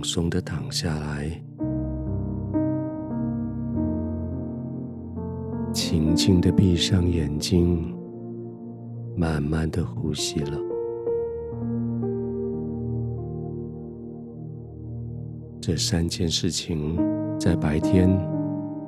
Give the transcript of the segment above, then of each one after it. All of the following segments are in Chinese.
放松的躺下来，轻轻的闭上眼睛，慢慢的呼吸了。这三件事情在白天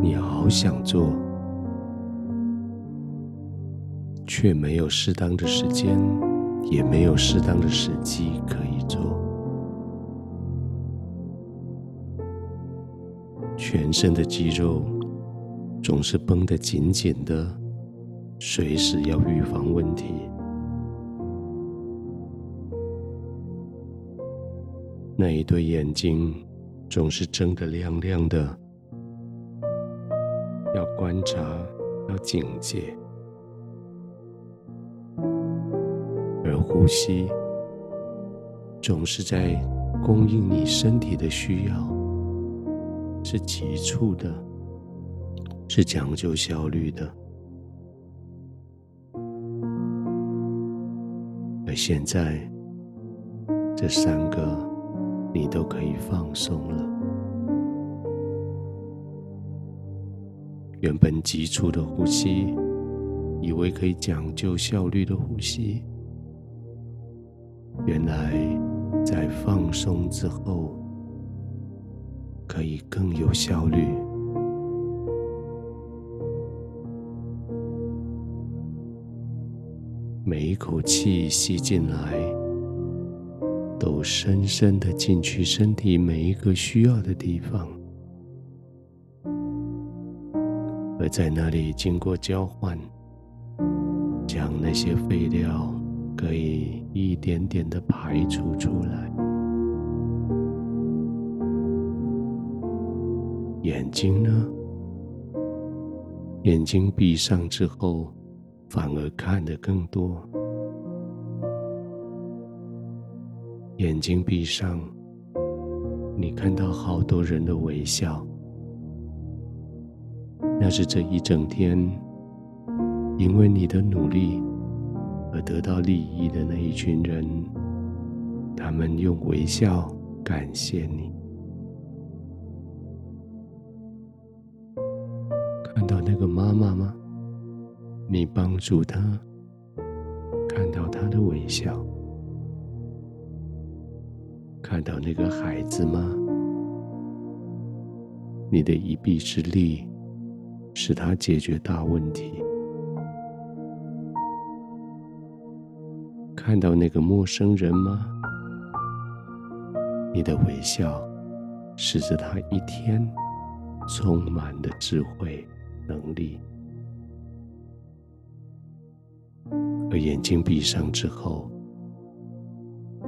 你好想做，却没有适当的时间，也没有适当的时机可以做。全身的肌肉总是绷得紧紧的，随时要预防问题。那一对眼睛总是睁得亮亮的，要观察，要警戒。而呼吸总是在供应你身体的需要。是急促的，是讲究效率的。而现在，这三个你都可以放松了。原本急促的呼吸，以为可以讲究效率的呼吸，原来在放松之后。可以更有效率。每一口气吸进来，都深深的进去身体每一个需要的地方，而在那里经过交换，将那些废料可以一点点的排除出来。眼睛呢？眼睛闭上之后，反而看得更多。眼睛闭上，你看到好多人的微笑，那是这一整天因为你的努力而得到利益的那一群人，他们用微笑感谢你。那个妈妈吗？你帮助她，看到她的微笑。看到那个孩子吗？你的一臂之力，使他解决大问题。看到那个陌生人吗？你的微笑，使着他一天充满了智慧。能力，而眼睛闭上之后，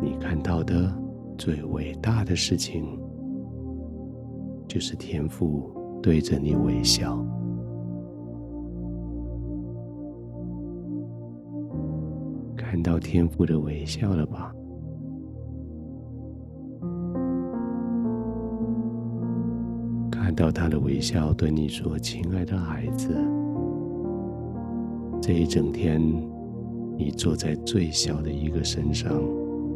你看到的最伟大的事情，就是天赋对着你微笑。看到天赋的微笑了吧？到他的微笑，对你说：“亲爱的孩子，这一整天，你坐在最小的一个身上，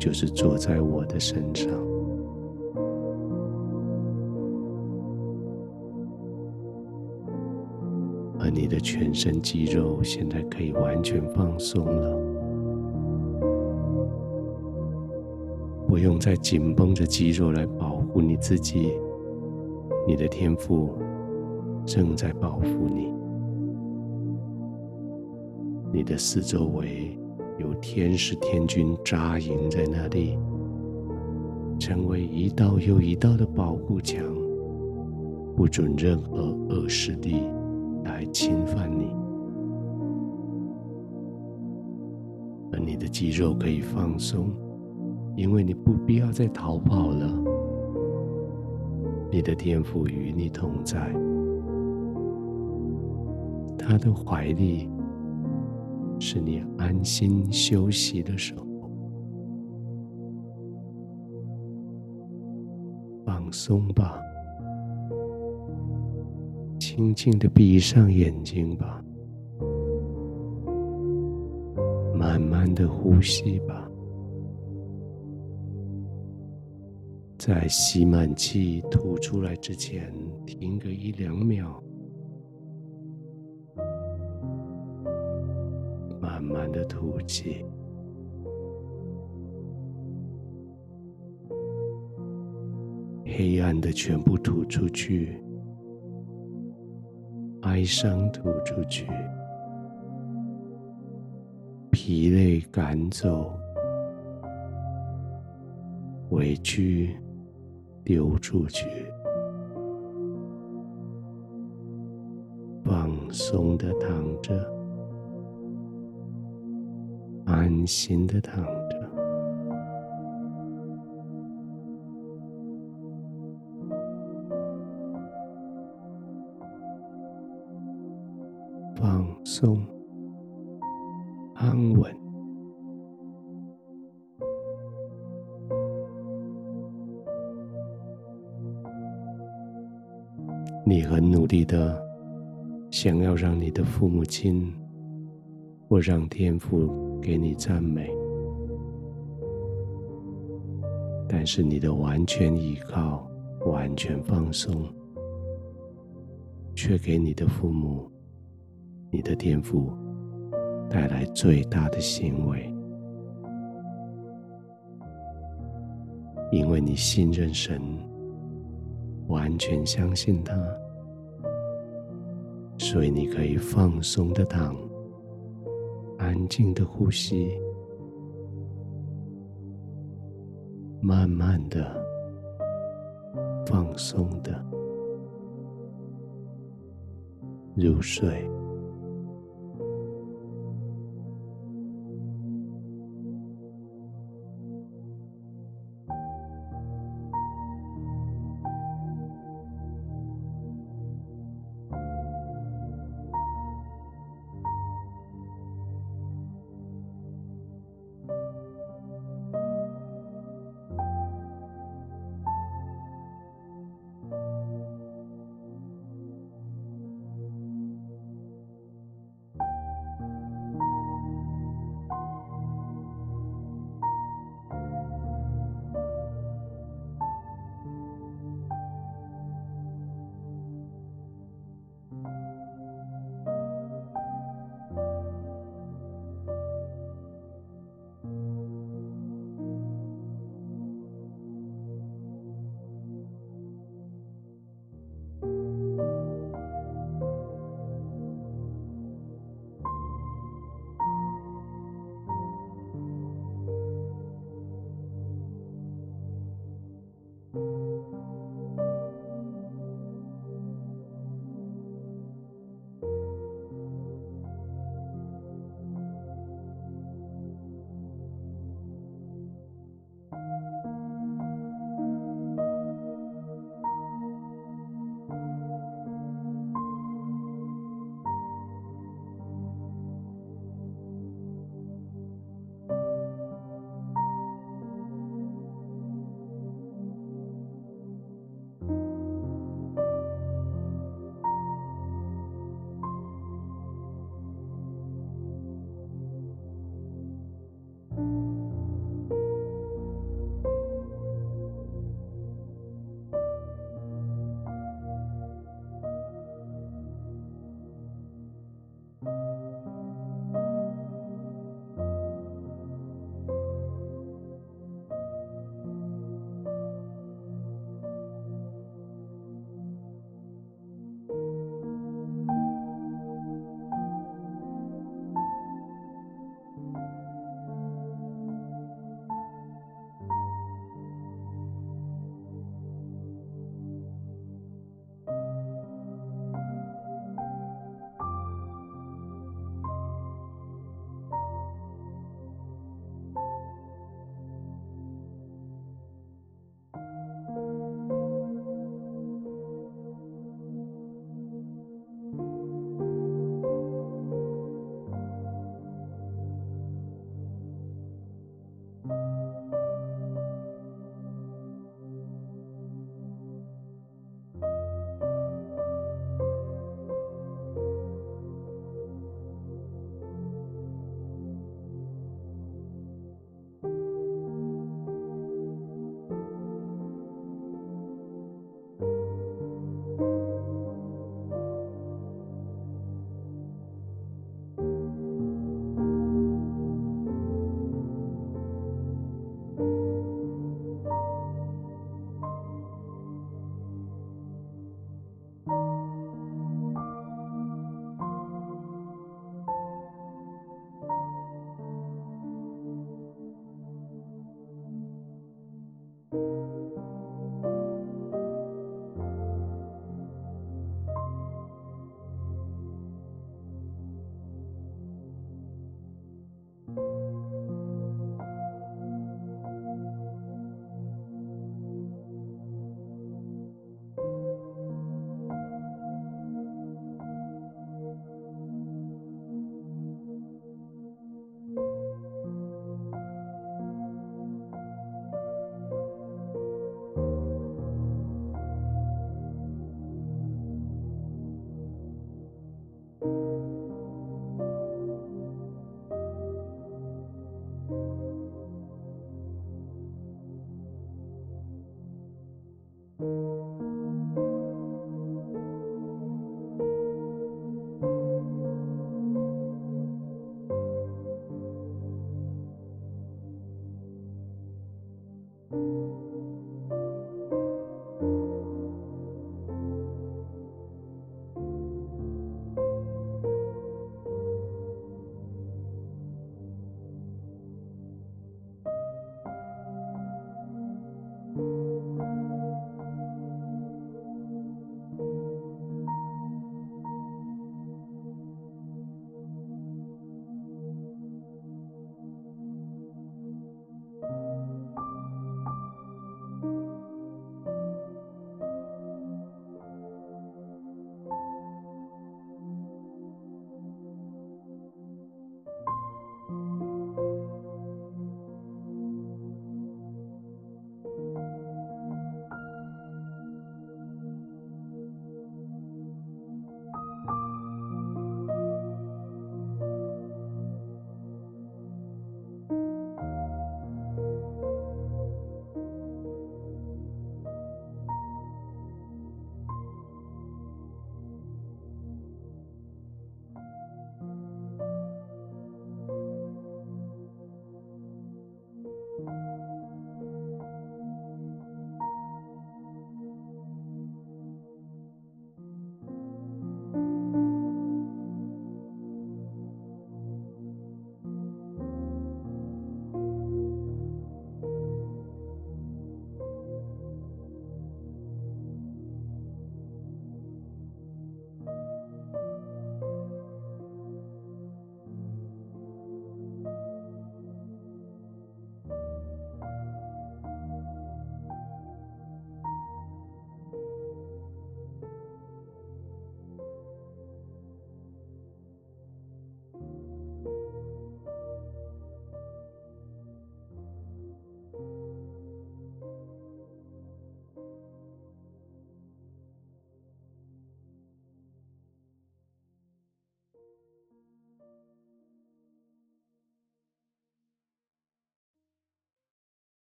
就是坐在我的身上，而你的全身肌肉现在可以完全放松了，不用再紧绷着肌肉来保护你自己。”你的天赋正在保护你，你的四周围有天使天军扎营在那里，成为一道又一道的保护墙，不准任何恶势力来侵犯你，而你的肌肉可以放松，因为你不必要再逃跑了。你的天赋与你同在，他的怀里是你安心休息的时候。放松吧，轻轻的闭上眼睛吧，慢慢的呼吸吧。在吸满气吐出来之前，停个一两秒，慢慢的吐气，黑暗的全部吐出去，哀伤吐出去，疲累赶走。委屈流出去，放松的躺着，安心的躺着，放松，安稳。你很努力的想要让你的父母亲或让天父给你赞美，但是你的完全依靠、完全放松，却给你的父母、你的天父带来最大的欣慰，因为你信任神。完全相信他，所以你可以放松的躺，安静的呼吸，慢慢的放松的入睡。